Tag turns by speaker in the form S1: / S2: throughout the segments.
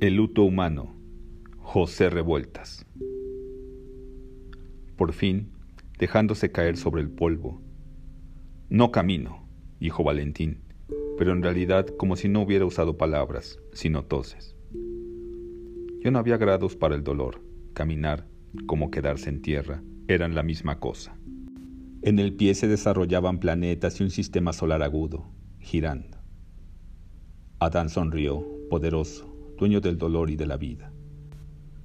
S1: El luto humano. José Revueltas. Por fin, dejándose caer sobre el polvo. No camino, dijo Valentín, pero en realidad como si no hubiera usado palabras, sino toses. Yo no había grados para el dolor. Caminar, como quedarse en tierra, eran la misma cosa. En el pie se desarrollaban planetas y un sistema solar agudo, girando. Adán sonrió, poderoso, dueño del dolor y de la vida.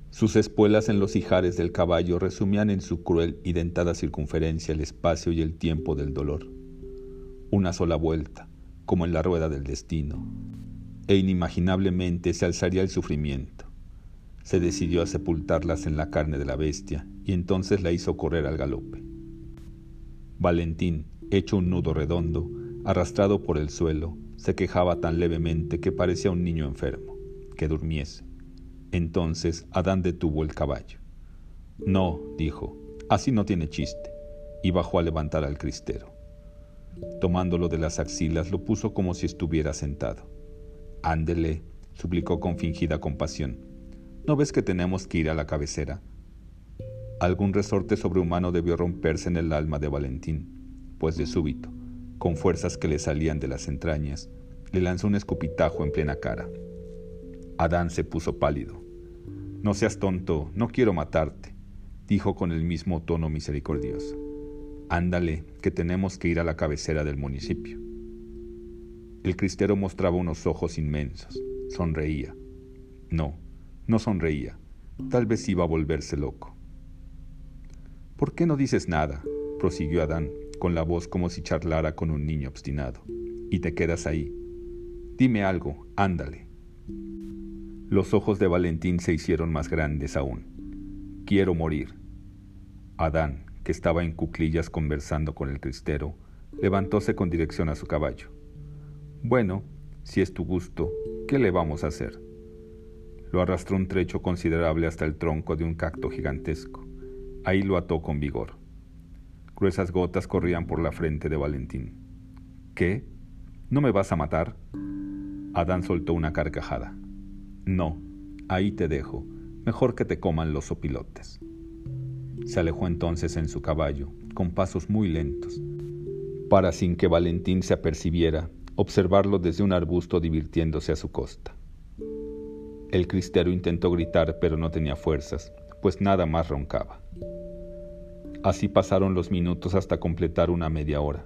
S1: Sus espuelas en los ijares del caballo resumían en su cruel y dentada circunferencia el espacio y el tiempo del dolor. Una sola vuelta, como en la rueda del destino, e inimaginablemente se alzaría el sufrimiento. Se decidió a sepultarlas en la carne de la bestia y entonces la hizo correr al galope. Valentín, hecho un nudo redondo, arrastrado por el suelo, se quejaba tan levemente que parecía un niño enfermo que durmiese. Entonces Adán detuvo el caballo. No, dijo, así no tiene chiste, y bajó a levantar al cristero. Tomándolo de las axilas, lo puso como si estuviera sentado. Ándele, suplicó con fingida compasión. ¿No ves que tenemos que ir a la cabecera? Algún resorte sobrehumano debió romperse en el alma de Valentín, pues de súbito, con fuerzas que le salían de las entrañas, le lanzó un escupitajo en plena cara. Adán se puso pálido. No seas tonto, no quiero matarte, dijo con el mismo tono misericordioso. Ándale, que tenemos que ir a la cabecera del municipio. El cristero mostraba unos ojos inmensos. Sonreía. No, no sonreía. Tal vez iba a volverse loco. ¿Por qué no dices nada? prosiguió Adán, con la voz como si charlara con un niño obstinado. Y te quedas ahí. Dime algo, ándale. Los ojos de Valentín se hicieron más grandes aún. Quiero morir. Adán, que estaba en cuclillas conversando con el cristero, levantóse con dirección a su caballo. Bueno, si es tu gusto, ¿qué le vamos a hacer? Lo arrastró un trecho considerable hasta el tronco de un cacto gigantesco. Ahí lo ató con vigor. Gruesas gotas corrían por la frente de Valentín. ¿Qué? ¿No me vas a matar? Adán soltó una carcajada. No, ahí te dejo, mejor que te coman los opilotes. Se alejó entonces en su caballo, con pasos muy lentos, para sin que Valentín se apercibiera, observarlo desde un arbusto divirtiéndose a su costa. El cristero intentó gritar, pero no tenía fuerzas, pues nada más roncaba. Así pasaron los minutos hasta completar una media hora.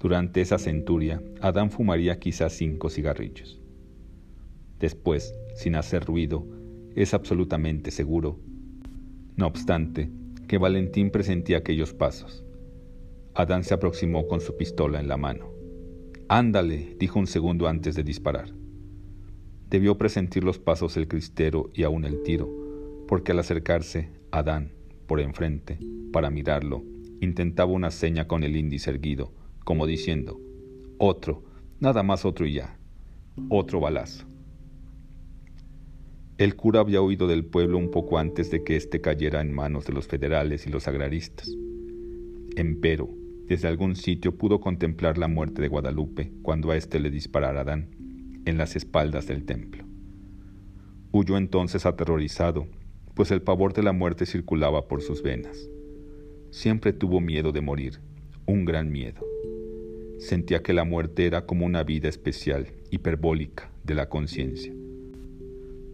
S1: Durante esa centuria, Adán fumaría quizás cinco cigarrillos. Después, sin hacer ruido, es absolutamente seguro. No obstante, que Valentín presentía aquellos pasos. Adán se aproximó con su pistola en la mano. Ándale, dijo un segundo antes de disparar. Debió presentir los pasos el cristero y aún el tiro, porque al acercarse, Adán, por enfrente, para mirarlo, intentaba una seña con el índice erguido, como diciendo, otro, nada más otro y ya, otro balazo. El cura había huido del pueblo un poco antes de que éste cayera en manos de los federales y los agraristas. Empero, desde algún sitio pudo contemplar la muerte de Guadalupe cuando a éste le disparara Adán, en las espaldas del templo. Huyó entonces aterrorizado, pues el pavor de la muerte circulaba por sus venas. Siempre tuvo miedo de morir, un gran miedo. Sentía que la muerte era como una vida especial, hiperbólica, de la conciencia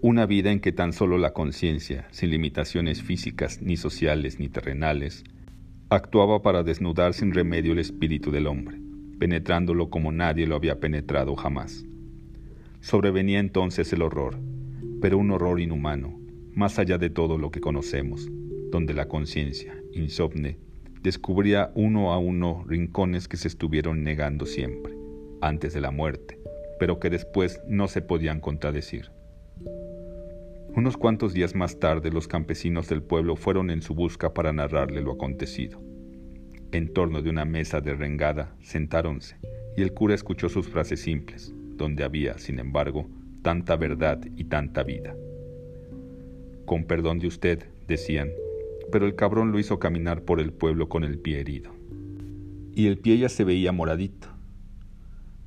S1: una vida en que tan solo la conciencia, sin limitaciones físicas, ni sociales, ni terrenales, actuaba para desnudar sin remedio el espíritu del hombre, penetrándolo como nadie lo había penetrado jamás. Sobrevenía entonces el horror, pero un horror inhumano, más allá de todo lo que conocemos, donde la conciencia, insomne, descubría uno a uno rincones que se estuvieron negando siempre, antes de la muerte, pero que después no se podían contradecir. Unos cuantos días más tarde los campesinos del pueblo fueron en su busca para narrarle lo acontecido. En torno de una mesa derrengada sentáronse y el cura escuchó sus frases simples, donde había, sin embargo, tanta verdad y tanta vida. Con perdón de usted, decían, pero el cabrón lo hizo caminar por el pueblo con el pie herido. Y el pie ya se veía moradito.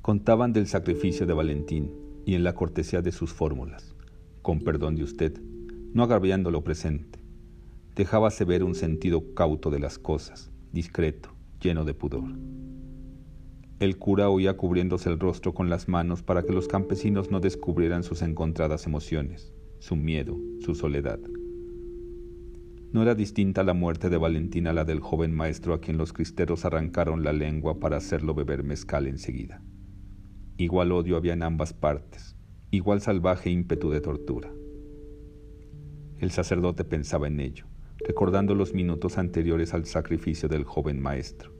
S1: Contaban del sacrificio de Valentín y en la cortesía de sus fórmulas con perdón de usted, no agraviando lo presente. Dejábase ver un sentido cauto de las cosas, discreto, lleno de pudor. El cura oía cubriéndose el rostro con las manos para que los campesinos no descubrieran sus encontradas emociones, su miedo, su soledad. No era distinta la muerte de Valentina a la del joven maestro a quien los cristeros arrancaron la lengua para hacerlo beber mezcal enseguida. Igual odio había en ambas partes, igual salvaje ímpetu de tortura. El sacerdote pensaba en ello, recordando los minutos anteriores al sacrificio del joven maestro.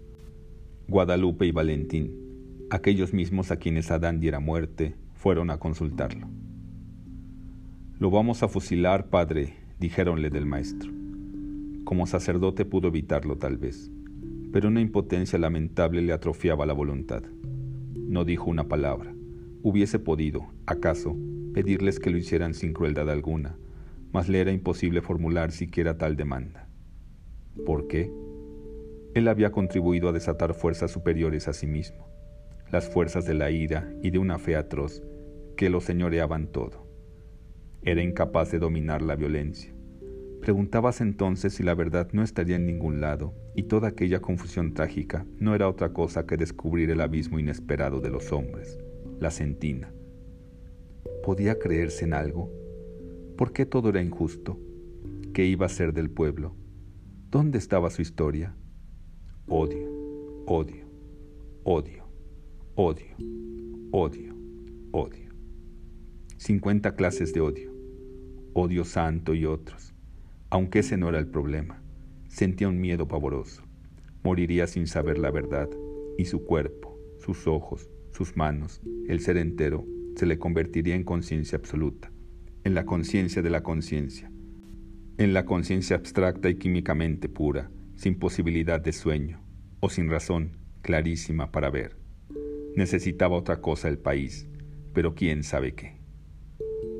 S1: Guadalupe y Valentín, aquellos mismos a quienes Adán diera muerte, fueron a consultarlo. Lo vamos a fusilar, padre, dijéronle del maestro. Como sacerdote pudo evitarlo tal vez, pero una impotencia lamentable le atrofiaba la voluntad. No dijo una palabra. Hubiese podido, acaso, pedirles que lo hicieran sin crueldad alguna, mas le era imposible formular siquiera tal demanda. ¿Por qué? Él había contribuido a desatar fuerzas superiores a sí mismo, las fuerzas de la ira y de una fe atroz que lo señoreaban todo. Era incapaz de dominar la violencia, Preguntabas entonces si la verdad no estaría en ningún lado, y toda aquella confusión trágica no era otra cosa que descubrir el abismo inesperado de los hombres, la sentina. ¿Podía creerse en algo? ¿Por qué todo era injusto? ¿Qué iba a ser del pueblo? ¿Dónde estaba su historia? Odio, odio, odio, odio, odio, odio. Cincuenta clases de odio, odio santo y otros aunque ese no era el problema. Sentía un miedo pavoroso. Moriría sin saber la verdad, y su cuerpo, sus ojos, sus manos, el ser entero, se le convertiría en conciencia absoluta, en la conciencia de la conciencia, en la conciencia abstracta y químicamente pura, sin posibilidad de sueño, o sin razón clarísima para ver. Necesitaba otra cosa el país, pero quién sabe qué.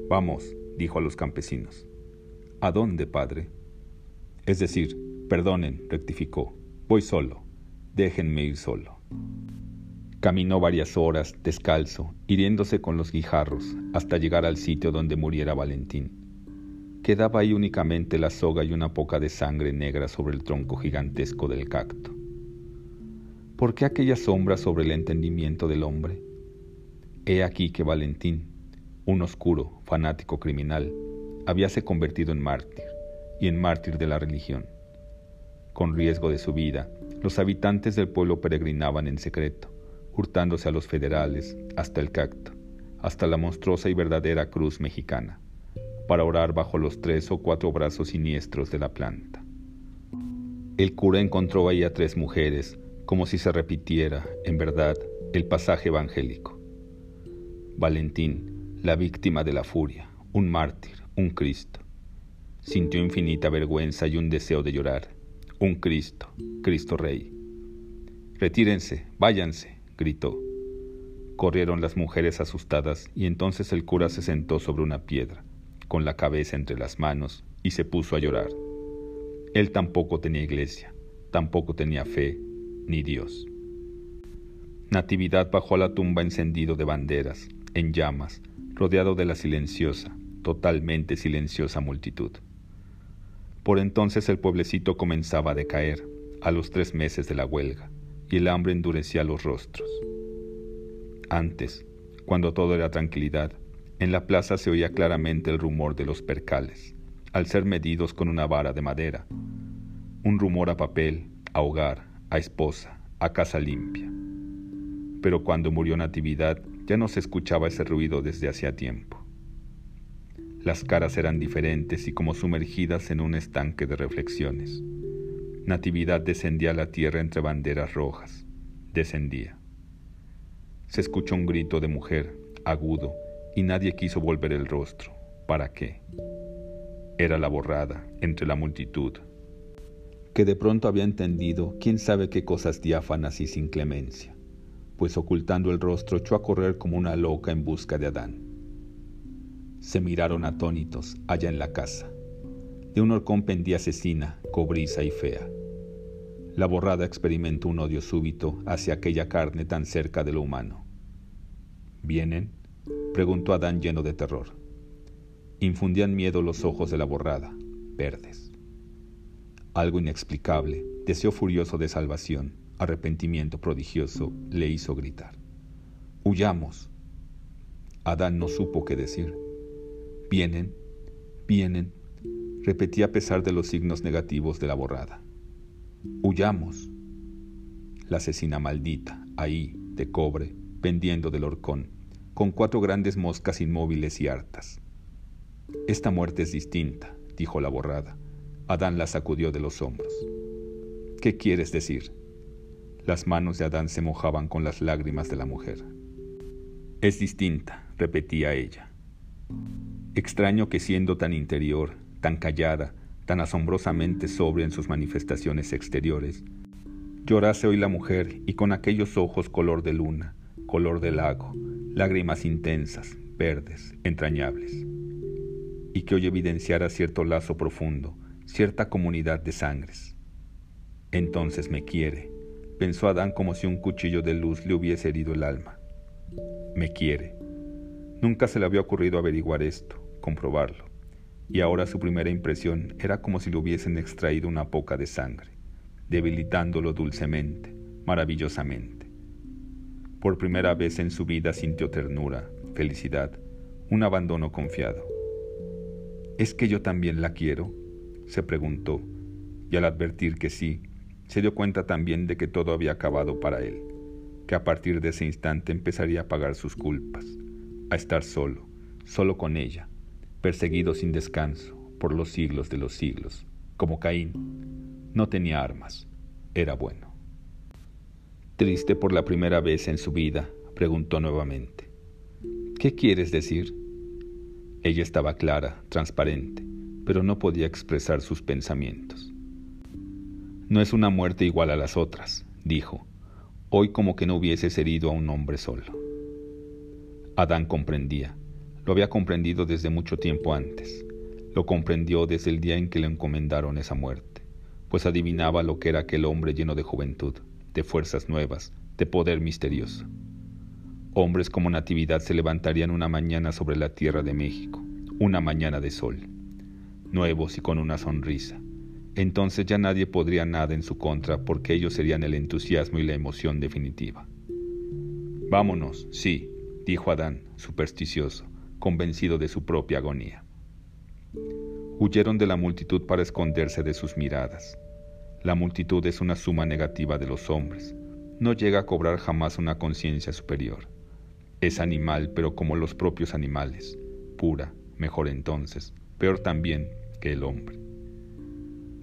S1: Vamos, dijo a los campesinos. ¿A dónde, padre? Es decir, perdonen, rectificó, voy solo, déjenme ir solo. Caminó varias horas, descalzo, hiriéndose con los guijarros, hasta llegar al sitio donde muriera Valentín. Quedaba ahí únicamente la soga y una poca de sangre negra sobre el tronco gigantesco del cacto. ¿Por qué aquella sombra sobre el entendimiento del hombre? He aquí que Valentín, un oscuro, fanático criminal, habíase convertido en mártir y en mártir de la religión. Con riesgo de su vida, los habitantes del pueblo peregrinaban en secreto, hurtándose a los federales hasta el cacto, hasta la monstruosa y verdadera cruz mexicana, para orar bajo los tres o cuatro brazos siniestros de la planta. El cura encontró ahí a tres mujeres, como si se repitiera, en verdad, el pasaje evangélico. Valentín, la víctima de la furia, un mártir, un Cristo. Sintió infinita vergüenza y un deseo de llorar. Un Cristo, Cristo Rey. Retírense, váyanse, gritó. Corrieron las mujeres asustadas y entonces el cura se sentó sobre una piedra, con la cabeza entre las manos, y se puso a llorar. Él tampoco tenía iglesia, tampoco tenía fe, ni Dios. Natividad bajó a la tumba encendido de banderas, en llamas, rodeado de la silenciosa, totalmente silenciosa multitud. Por entonces el pueblecito comenzaba a decaer, a los tres meses de la huelga, y el hambre endurecía los rostros. Antes, cuando todo era tranquilidad, en la plaza se oía claramente el rumor de los percales, al ser medidos con una vara de madera, un rumor a papel, a hogar, a esposa, a casa limpia. Pero cuando murió Natividad ya no se escuchaba ese ruido desde hacía tiempo. Las caras eran diferentes y como sumergidas en un estanque de reflexiones. Natividad descendía a la tierra entre banderas rojas. Descendía. Se escuchó un grito de mujer, agudo, y nadie quiso volver el rostro. ¿Para qué? Era la borrada, entre la multitud, que de pronto había entendido quién sabe qué cosas diáfanas y sin clemencia, pues ocultando el rostro echó a correr como una loca en busca de Adán. Se miraron atónitos allá en la casa. De un horcón pendía asesina, cobriza y fea. La borrada experimentó un odio súbito hacia aquella carne tan cerca de lo humano. ¿Vienen? preguntó Adán lleno de terror. Infundían miedo los ojos de la borrada, verdes. Algo inexplicable, deseo furioso de salvación, arrepentimiento prodigioso, le hizo gritar. Huyamos. Adán no supo qué decir. Vienen, vienen, repetía a pesar de los signos negativos de la borrada. Huyamos. La asesina maldita, ahí, de cobre, pendiendo del horcón, con cuatro grandes moscas inmóviles y hartas. Esta muerte es distinta, dijo la borrada. Adán la sacudió de los hombros. ¿Qué quieres decir? Las manos de Adán se mojaban con las lágrimas de la mujer. Es distinta, repetía ella. Extraño que siendo tan interior, tan callada, tan asombrosamente sobria en sus manifestaciones exteriores, llorase hoy la mujer y con aquellos ojos color de luna, color de lago, lágrimas intensas, verdes, entrañables, y que hoy evidenciara cierto lazo profundo, cierta comunidad de sangres. Entonces me quiere, pensó Adán como si un cuchillo de luz le hubiese herido el alma. Me quiere. Nunca se le había ocurrido averiguar esto, comprobarlo y ahora su primera impresión era como si le hubiesen extraído una poca de sangre, debilitándolo dulcemente, maravillosamente. Por primera vez en su vida sintió ternura, felicidad, un abandono confiado. ¿Es que yo también la quiero? se preguntó, y al advertir que sí, se dio cuenta también de que todo había acabado para él, que a partir de ese instante empezaría a pagar sus culpas, a estar solo, solo con ella, perseguido sin descanso por los siglos de los siglos, como Caín. No tenía armas, era bueno. Triste por la primera vez en su vida, preguntó nuevamente. ¿Qué quieres decir? Ella estaba clara, transparente, pero no podía expresar sus pensamientos. No es una muerte igual a las otras, dijo, hoy como que no hubieses herido a un hombre solo. Adán comprendía. Lo había comprendido desde mucho tiempo antes. Lo comprendió desde el día en que le encomendaron esa muerte, pues adivinaba lo que era aquel hombre lleno de juventud, de fuerzas nuevas, de poder misterioso. Hombres como Natividad se levantarían una mañana sobre la tierra de México, una mañana de sol, nuevos y con una sonrisa. Entonces ya nadie podría nada en su contra porque ellos serían el entusiasmo y la emoción definitiva. Vámonos, sí, dijo Adán, supersticioso convencido de su propia agonía. Huyeron de la multitud para esconderse de sus miradas. La multitud es una suma negativa de los hombres. No llega a cobrar jamás una conciencia superior. Es animal, pero como los propios animales. Pura, mejor entonces, peor también que el hombre.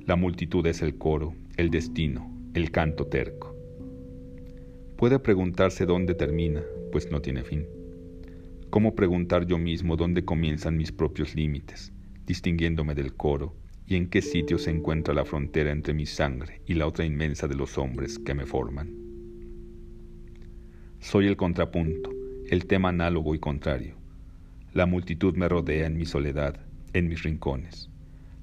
S1: La multitud es el coro, el destino, el canto terco. Puede preguntarse dónde termina, pues no tiene fin. ¿Cómo preguntar yo mismo dónde comienzan mis propios límites, distinguiéndome del coro, y en qué sitio se encuentra la frontera entre mi sangre y la otra inmensa de los hombres que me forman? Soy el contrapunto, el tema análogo y contrario. La multitud me rodea en mi soledad, en mis rincones.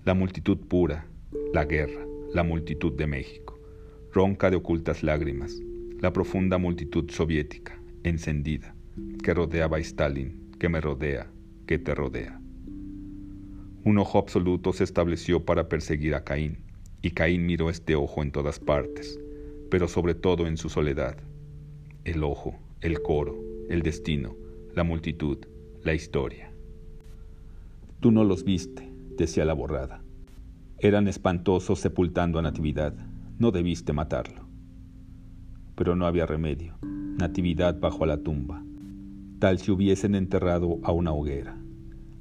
S1: La multitud pura, la guerra, la multitud de México, ronca de ocultas lágrimas, la profunda multitud soviética, encendida, que rodeaba a Stalin, que me rodea, que te rodea. Un ojo absoluto se estableció para perseguir a Caín, y Caín miró este ojo en todas partes, pero sobre todo en su soledad. El ojo, el coro, el destino, la multitud, la historia. Tú no los viste, decía la borrada. Eran espantosos sepultando a Natividad. No debiste matarlo. Pero no había remedio. Natividad bajo a la tumba tal si hubiesen enterrado a una hoguera.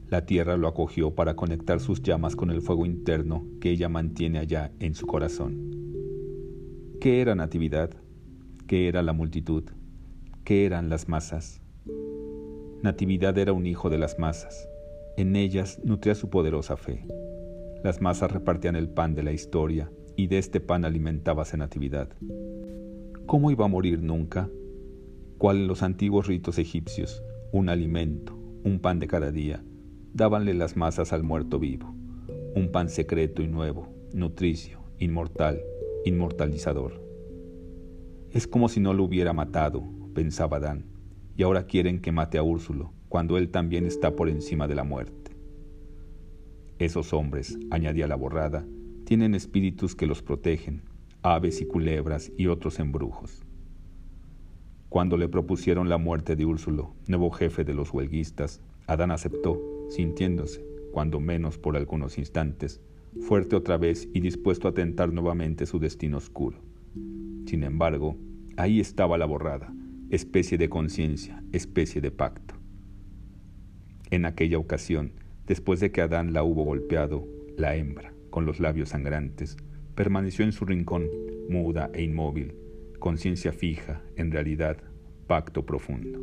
S1: La tierra lo acogió para conectar sus llamas con el fuego interno que ella mantiene allá en su corazón. ¿Qué era Natividad? ¿Qué era la multitud? ¿Qué eran las masas? Natividad era un hijo de las masas. En ellas nutría su poderosa fe. Las masas repartían el pan de la historia y de este pan alimentábase Natividad. ¿Cómo iba a morir nunca? Cual en los antiguos ritos egipcios, un alimento, un pan de cada día, dábanle las masas al muerto vivo, un pan secreto y nuevo, nutricio, inmortal, inmortalizador. Es como si no lo hubiera matado, pensaba Dan, y ahora quieren que mate a Úrsulo, cuando él también está por encima de la muerte. Esos hombres, añadía la borrada, tienen espíritus que los protegen, aves y culebras y otros embrujos. Cuando le propusieron la muerte de Úrsulo, nuevo jefe de los huelguistas, Adán aceptó, sintiéndose, cuando menos por algunos instantes, fuerte otra vez y dispuesto a tentar nuevamente su destino oscuro. Sin embargo, ahí estaba la borrada, especie de conciencia, especie de pacto. En aquella ocasión, después de que Adán la hubo golpeado, la hembra, con los labios sangrantes, permaneció en su rincón, muda e inmóvil, conciencia fija, en realidad, pacto profundo.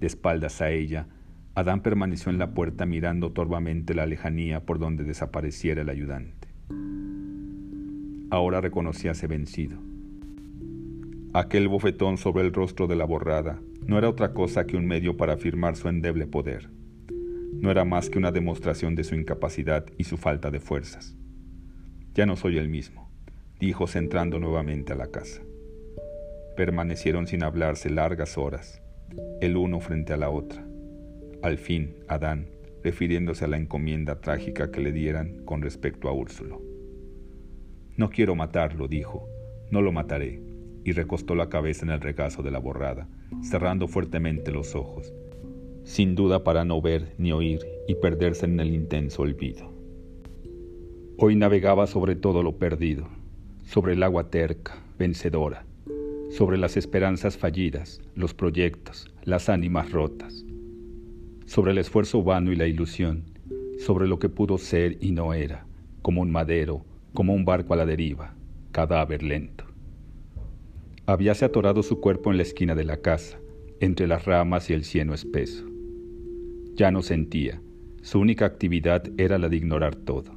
S1: De espaldas a ella, Adán permaneció en la puerta mirando torvamente la lejanía por donde desapareciera el ayudante. Ahora reconocíase vencido. Aquel bofetón sobre el rostro de la borrada no era otra cosa que un medio para afirmar su endeble poder. No era más que una demostración de su incapacidad y su falta de fuerzas. Ya no soy el mismo, dijo entrando nuevamente a la casa. Permanecieron sin hablarse largas horas, el uno frente a la otra. Al fin, Adán, refiriéndose a la encomienda trágica que le dieran con respecto a Úrsulo. No quiero matarlo, dijo, no lo mataré, y recostó la cabeza en el regazo de la borrada, cerrando fuertemente los ojos, sin duda para no ver ni oír y perderse en el intenso olvido. Hoy navegaba sobre todo lo perdido, sobre el agua terca, vencedora, sobre las esperanzas fallidas, los proyectos, las ánimas rotas, sobre el esfuerzo vano y la ilusión, sobre lo que pudo ser y no era, como un madero, como un barco a la deriva, cadáver lento. Habíase atorado su cuerpo en la esquina de la casa, entre las ramas y el cieno espeso. Ya no sentía, su única actividad era la de ignorar todo.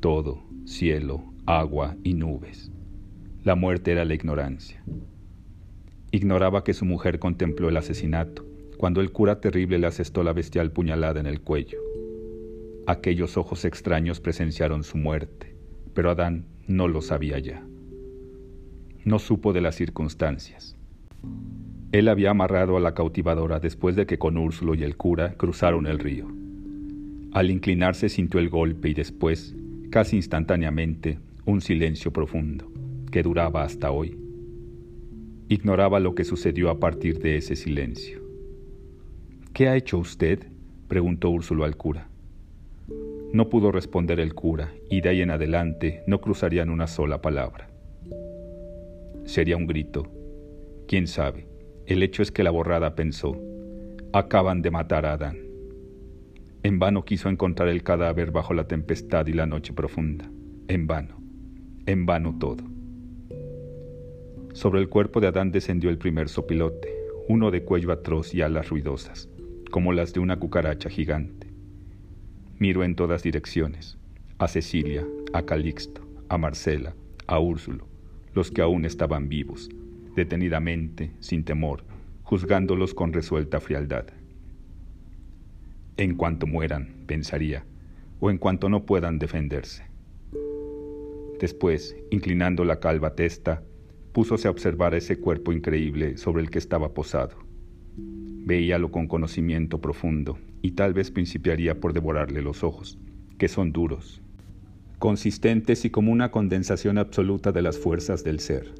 S1: Todo, cielo, agua y nubes. La muerte era la ignorancia. Ignoraba que su mujer contempló el asesinato, cuando el cura terrible le asestó la bestial puñalada en el cuello. Aquellos ojos extraños presenciaron su muerte, pero Adán no lo sabía ya. No supo de las circunstancias. Él había amarrado a la cautivadora después de que con Úrsulo y el cura cruzaron el río. Al inclinarse sintió el golpe y después, casi instantáneamente, un silencio profundo, que duraba hasta hoy. Ignoraba lo que sucedió a partir de ese silencio. ¿Qué ha hecho usted? preguntó Úrsulo al cura. No pudo responder el cura, y de ahí en adelante no cruzarían una sola palabra. Sería un grito. ¿Quién sabe? El hecho es que la borrada pensó, acaban de matar a Adán. En vano quiso encontrar el cadáver bajo la tempestad y la noche profunda. En vano. En vano todo. Sobre el cuerpo de Adán descendió el primer sopilote, uno de cuello atroz y alas ruidosas como las de una cucaracha gigante. Miro en todas direcciones, a Cecilia, a Calixto, a Marcela, a Úrsulo, los que aún estaban vivos, detenidamente, sin temor, juzgándolos con resuelta frialdad. En cuanto mueran, pensaría, o en cuanto no puedan defenderse. Después, inclinando la calva testa, púsose a observar ese cuerpo increíble sobre el que estaba posado Veíalo con conocimiento profundo y tal vez principiaría por devorarle los ojos, que son duros, consistentes y como una condensación absoluta de las fuerzas del ser.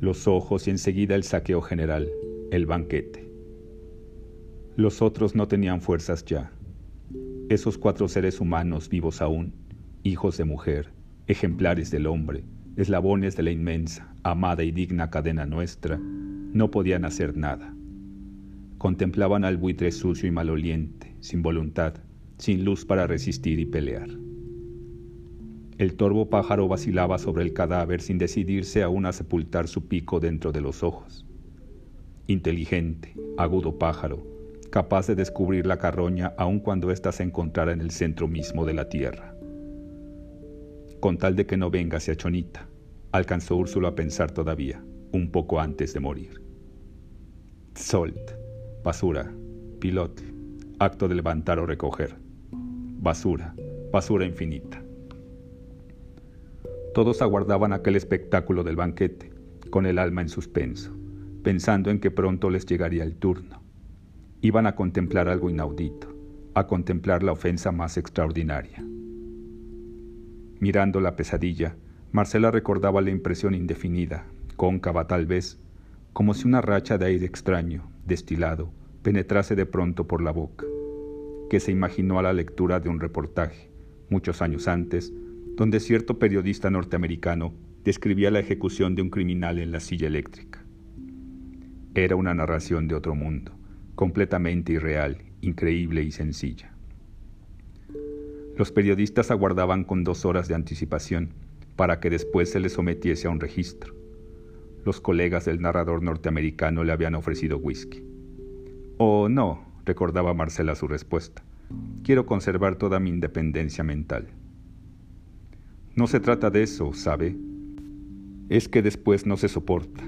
S1: Los ojos y enseguida el saqueo general, el banquete. Los otros no tenían fuerzas ya. Esos cuatro seres humanos vivos aún, hijos de mujer, ejemplares del hombre, eslabones de la inmensa, amada y digna cadena nuestra, no podían hacer nada contemplaban al buitre sucio y maloliente, sin voluntad, sin luz para resistir y pelear. El torvo pájaro vacilaba sobre el cadáver sin decidirse aún a sepultar su pico dentro de los ojos. Inteligente, agudo pájaro, capaz de descubrir la carroña aun cuando ésta se encontrara en el centro mismo de la tierra. Con tal de que no venga hacia Chonita, alcanzó Úrsulo a pensar todavía, un poco antes de morir. Solt, Basura, pilote, acto de levantar o recoger. Basura, basura infinita. Todos aguardaban aquel espectáculo del banquete, con el alma en suspenso, pensando en que pronto les llegaría el turno. Iban a contemplar algo inaudito, a contemplar la ofensa más extraordinaria. Mirando la pesadilla, Marcela recordaba la impresión indefinida, cóncava tal vez, como si una racha de aire extraño, destilado, penetrase de pronto por la boca, que se imaginó a la lectura de un reportaje, muchos años antes, donde cierto periodista norteamericano describía la ejecución de un criminal en la silla eléctrica. Era una narración de otro mundo, completamente irreal, increíble y sencilla. Los periodistas aguardaban con dos horas de anticipación para que después se les sometiese a un registro. Los colegas del narrador norteamericano le habían ofrecido whisky. Oh, no, recordaba Marcela su respuesta. Quiero conservar toda mi independencia mental. No se trata de eso, ¿sabe? Es que después no se soporta.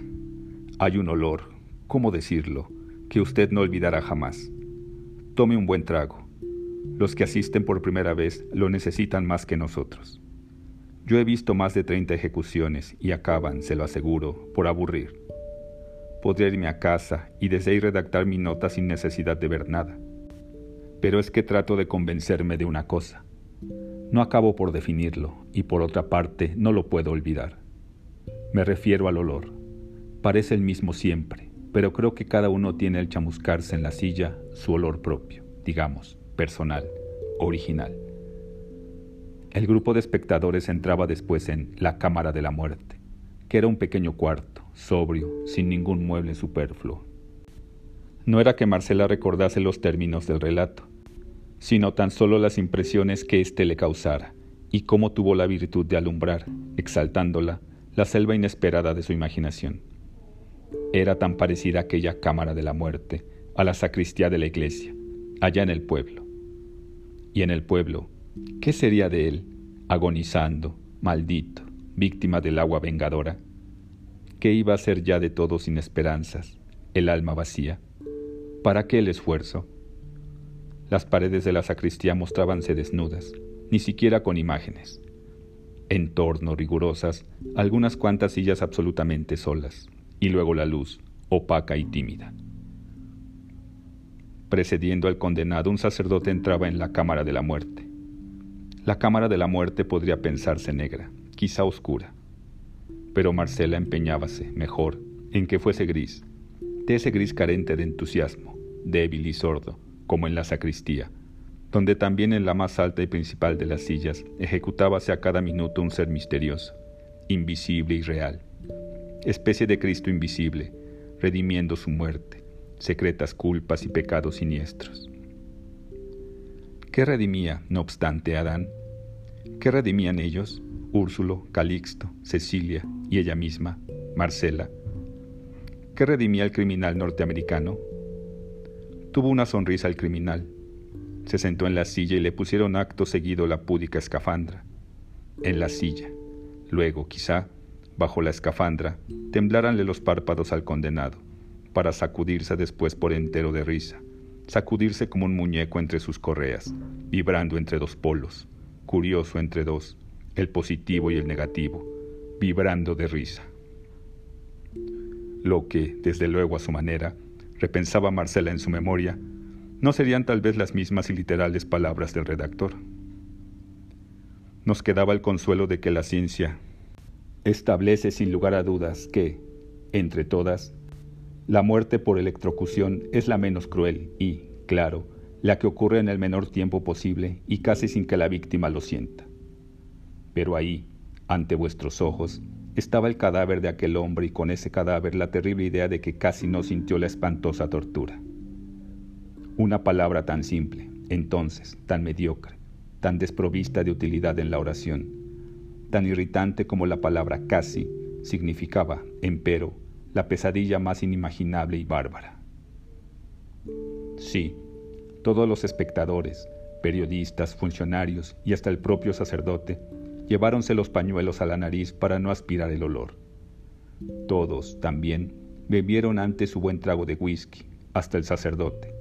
S1: Hay un olor, ¿cómo decirlo?, que usted no olvidará jamás. Tome un buen trago. Los que asisten por primera vez lo necesitan más que nosotros. Yo he visto más de 30 ejecuciones y acaban, se lo aseguro, por aburrir. Podría irme a casa y desde redactar mi nota sin necesidad de ver nada. Pero es que trato de convencerme de una cosa. No acabo por definirlo y por otra parte no lo puedo olvidar. Me refiero al olor. Parece el mismo siempre, pero creo que cada uno tiene al chamuscarse en la silla su olor propio, digamos, personal, original. El grupo de espectadores entraba después en la Cámara de la Muerte, que era un pequeño cuarto, sobrio, sin ningún mueble superfluo. No era que Marcela recordase los términos del relato, sino tan solo las impresiones que éste le causara, y cómo tuvo la virtud de alumbrar, exaltándola, la selva inesperada de su imaginación. Era tan parecida aquella cámara de la muerte a la sacristía de la iglesia, allá en el pueblo. Y en el pueblo, ¿qué sería de él, agonizando, maldito, víctima del agua vengadora? ¿Qué iba a ser ya de todo sin esperanzas, el alma vacía? ¿Para qué el esfuerzo? Las paredes de la sacristía mostrábanse desnudas, ni siquiera con imágenes. En torno, rigurosas, algunas cuantas sillas absolutamente solas, y luego la luz, opaca y tímida. Precediendo al condenado, un sacerdote entraba en la cámara de la muerte. La cámara de la muerte podría pensarse negra, quizá oscura. Pero Marcela empeñábase, mejor, en que fuese gris, de ese gris carente de entusiasmo, débil y sordo, como en la sacristía, donde también en la más alta y principal de las sillas ejecutábase a cada minuto un ser misterioso, invisible y real, especie de Cristo invisible, redimiendo su muerte, secretas culpas y pecados siniestros. ¿Qué redimía, no obstante, Adán? ¿Qué redimían ellos? Úrsulo, Calixto, Cecilia y ella misma, Marcela. ¿Qué redimía el criminal norteamericano? Tuvo una sonrisa el criminal. Se sentó en la silla y le pusieron acto seguido la púdica escafandra. En la silla. Luego, quizá, bajo la escafandra, tembláranle los párpados al condenado, para sacudirse después por entero de risa, sacudirse como un muñeco entre sus correas, vibrando entre dos polos, curioso entre dos, el positivo y el negativo, vibrando de risa. Lo que, desde luego a su manera, repensaba Marcela en su memoria, no serían tal vez las mismas y literales palabras del redactor. Nos quedaba el consuelo de que la ciencia establece sin lugar a dudas que, entre todas, la muerte por electrocución es la menos cruel y, claro, la que ocurre en el menor tiempo posible y casi sin que la víctima lo sienta. Pero ahí, ante vuestros ojos, estaba el cadáver de aquel hombre y con ese cadáver la terrible idea de que casi no sintió la espantosa tortura. Una palabra tan simple, entonces, tan mediocre, tan desprovista de utilidad en la oración, tan irritante como la palabra casi, significaba, empero, la pesadilla más inimaginable y bárbara. Sí, todos los espectadores, periodistas, funcionarios y hasta el propio sacerdote lleváronse los pañuelos a la nariz para no aspirar el olor. Todos, también, bebieron antes su buen trago de whisky, hasta el sacerdote.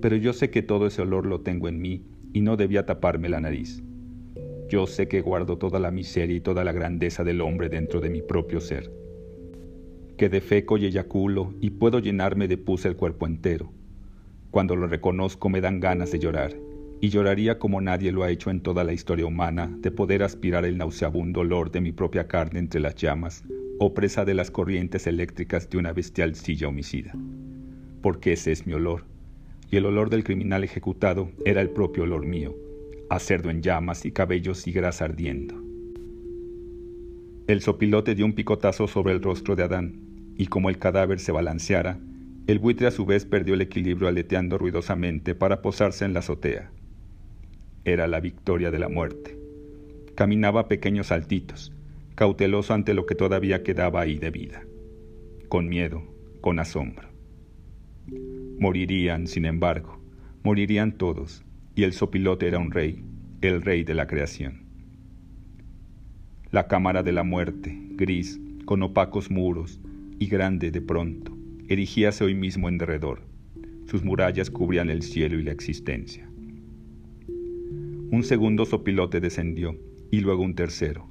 S1: Pero yo sé que todo ese olor lo tengo en mí y no debía taparme la nariz. Yo sé que guardo toda la miseria y toda la grandeza del hombre dentro de mi propio ser. Que defeco y eyaculo y puedo llenarme de pus el cuerpo entero. Cuando lo reconozco me dan ganas de llorar y lloraría como nadie lo ha hecho en toda la historia humana de poder aspirar el nauseabundo olor de mi propia carne entre las llamas o presa de las corrientes eléctricas de una bestial silla homicida. Porque ese es mi olor, y el olor del criminal ejecutado era el propio olor mío, a cerdo en llamas y cabellos y grasa ardiendo. El sopilote dio un picotazo sobre el rostro de Adán, y como el cadáver se balanceara, el buitre a su vez perdió el equilibrio aleteando ruidosamente para posarse en la azotea. Era la victoria de la muerte. Caminaba a pequeños saltitos, cauteloso ante lo que todavía quedaba ahí de vida, con miedo, con asombro. Morirían, sin embargo, morirían todos, y el sopilote era un rey, el rey de la creación. La cámara de la muerte, gris, con opacos muros, y grande de pronto, erigíase hoy mismo en derredor. Sus murallas cubrían el cielo y la existencia. Un segundo sopilote descendió y luego un tercero.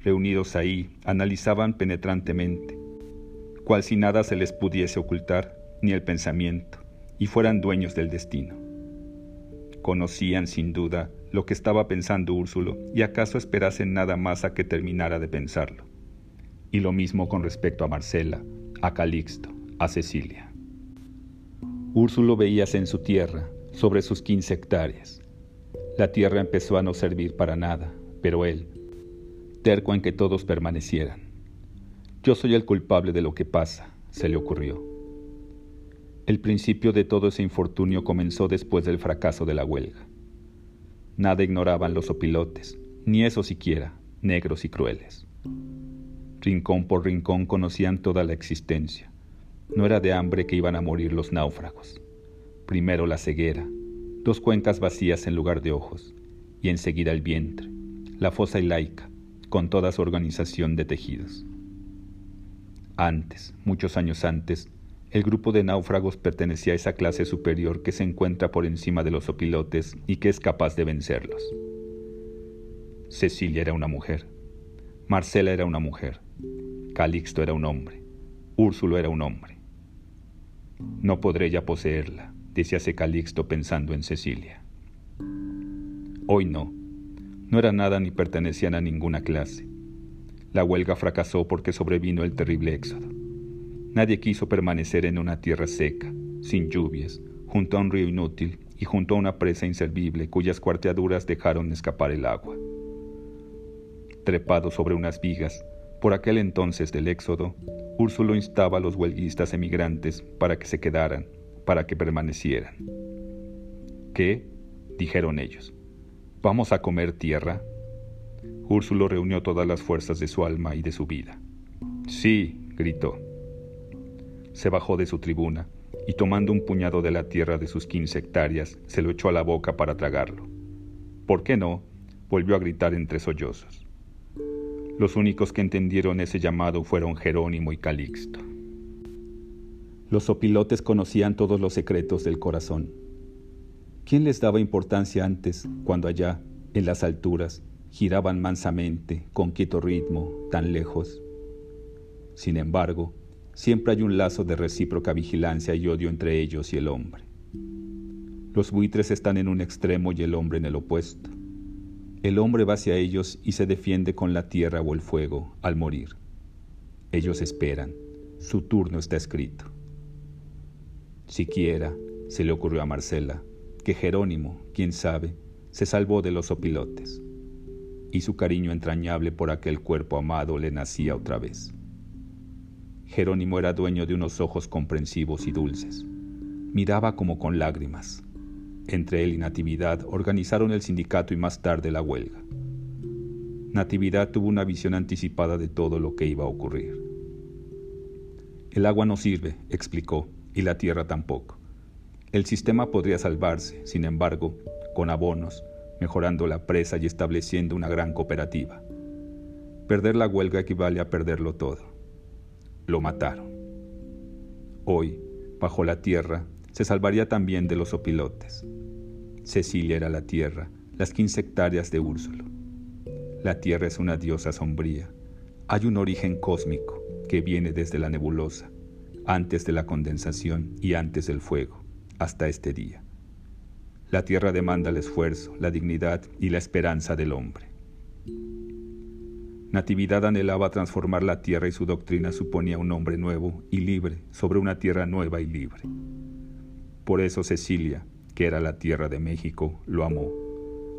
S1: Reunidos ahí, analizaban penetrantemente, cual si nada se les pudiese ocultar, ni el pensamiento, y fueran dueños del destino. Conocían sin duda lo que estaba pensando Úrsulo y acaso esperasen nada más a que terminara de pensarlo. Y lo mismo con respecto a Marcela, a Calixto, a Cecilia. Úrsulo veíase en su tierra, sobre sus quince hectáreas, la tierra empezó a no servir para nada, pero él, terco en que todos permanecieran. Yo soy el culpable de lo que pasa, se le ocurrió. El principio de todo ese infortunio comenzó después del fracaso de la huelga. Nada ignoraban los opilotes, ni eso siquiera, negros y crueles. Rincón por rincón conocían toda la existencia. No era de hambre que iban a morir los náufragos. Primero la ceguera, dos cuencas vacías en lugar de ojos, y enseguida el vientre, la fosa laica, con toda su organización de tejidos. Antes, muchos años antes, el grupo de náufragos pertenecía a esa clase superior que se encuentra por encima de los opilotes y que es capaz de vencerlos. Cecilia era una mujer, Marcela era una mujer, Calixto era un hombre, Úrsulo era un hombre. No podré ya poseerla, decíase Calixto pensando en Cecilia. Hoy no, no era nada ni pertenecían a ninguna clase. La huelga fracasó porque sobrevino el terrible éxodo. Nadie quiso permanecer en una tierra seca, sin lluvias, junto a un río inútil y junto a una presa inservible cuyas cuarteaduras dejaron escapar el agua. Trepado sobre unas vigas, por aquel entonces del éxodo, Úrsulo instaba a los huelguistas emigrantes para que se quedaran para que permanecieran. ¿Qué? dijeron ellos. ¿Vamos a comer tierra? Úrsulo reunió todas las fuerzas de su alma y de su vida. Sí, gritó. Se bajó de su tribuna y tomando un puñado de la tierra de sus quince hectáreas, se lo echó a la boca para tragarlo. ¿Por qué no? volvió a gritar entre sollozos. Los únicos que entendieron ese llamado fueron Jerónimo y Calixto. Los opilotes conocían todos los secretos del corazón. ¿Quién les daba importancia antes, cuando allá, en las alturas, giraban mansamente, con quieto ritmo, tan lejos? Sin embargo, siempre hay un lazo de recíproca vigilancia y odio entre ellos y el hombre. Los buitres están en un extremo y el hombre en el opuesto. El hombre va hacia ellos y se defiende con la tierra o el fuego al morir. Ellos esperan, su turno está escrito. Siquiera se le ocurrió a Marcela que Jerónimo, quién sabe, se salvó de los opilotes, y su cariño entrañable por aquel cuerpo amado le nacía otra vez. Jerónimo era dueño de unos ojos comprensivos y dulces. Miraba como con lágrimas. Entre él y Natividad organizaron el sindicato y más tarde la huelga. Natividad tuvo una visión anticipada de todo lo que iba a ocurrir. El agua no sirve, explicó, y la tierra tampoco. El sistema podría salvarse, sin embargo, con abonos, mejorando la presa y estableciendo una gran cooperativa. Perder la huelga equivale a perderlo todo. Lo mataron. Hoy, bajo la tierra, se salvaría también de los opilotes. Cecilia era la tierra, las quince hectáreas de Úrsulo. La tierra es una diosa sombría. Hay un origen cósmico que viene desde la nebulosa antes de la condensación y antes del fuego, hasta este día. La tierra demanda el esfuerzo, la dignidad y la esperanza del hombre. Natividad anhelaba transformar la tierra y su doctrina suponía un hombre nuevo y libre sobre una tierra nueva y libre. Por eso Cecilia, que era la tierra de México, lo amó,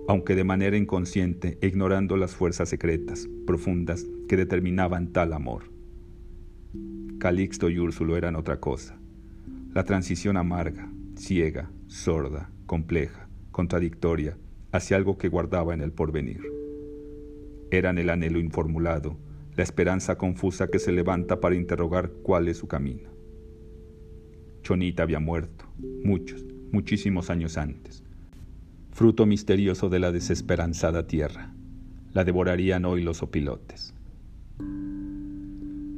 S1: aunque de manera inconsciente, ignorando las fuerzas secretas, profundas, que determinaban tal amor. Calixto y Úrsulo eran otra cosa. La transición amarga, ciega, sorda, compleja, contradictoria, hacia algo que guardaba en el porvenir. Eran el anhelo informulado, la esperanza confusa que se levanta para interrogar cuál es su camino. Chonita había muerto, muchos, muchísimos años antes. Fruto misterioso de la desesperanzada tierra. La devorarían hoy los opilotes.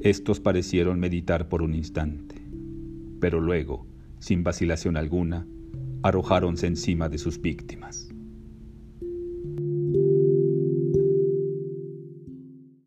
S1: Estos parecieron meditar por un instante, pero luego, sin vacilación alguna, arrojáronse encima de sus víctimas.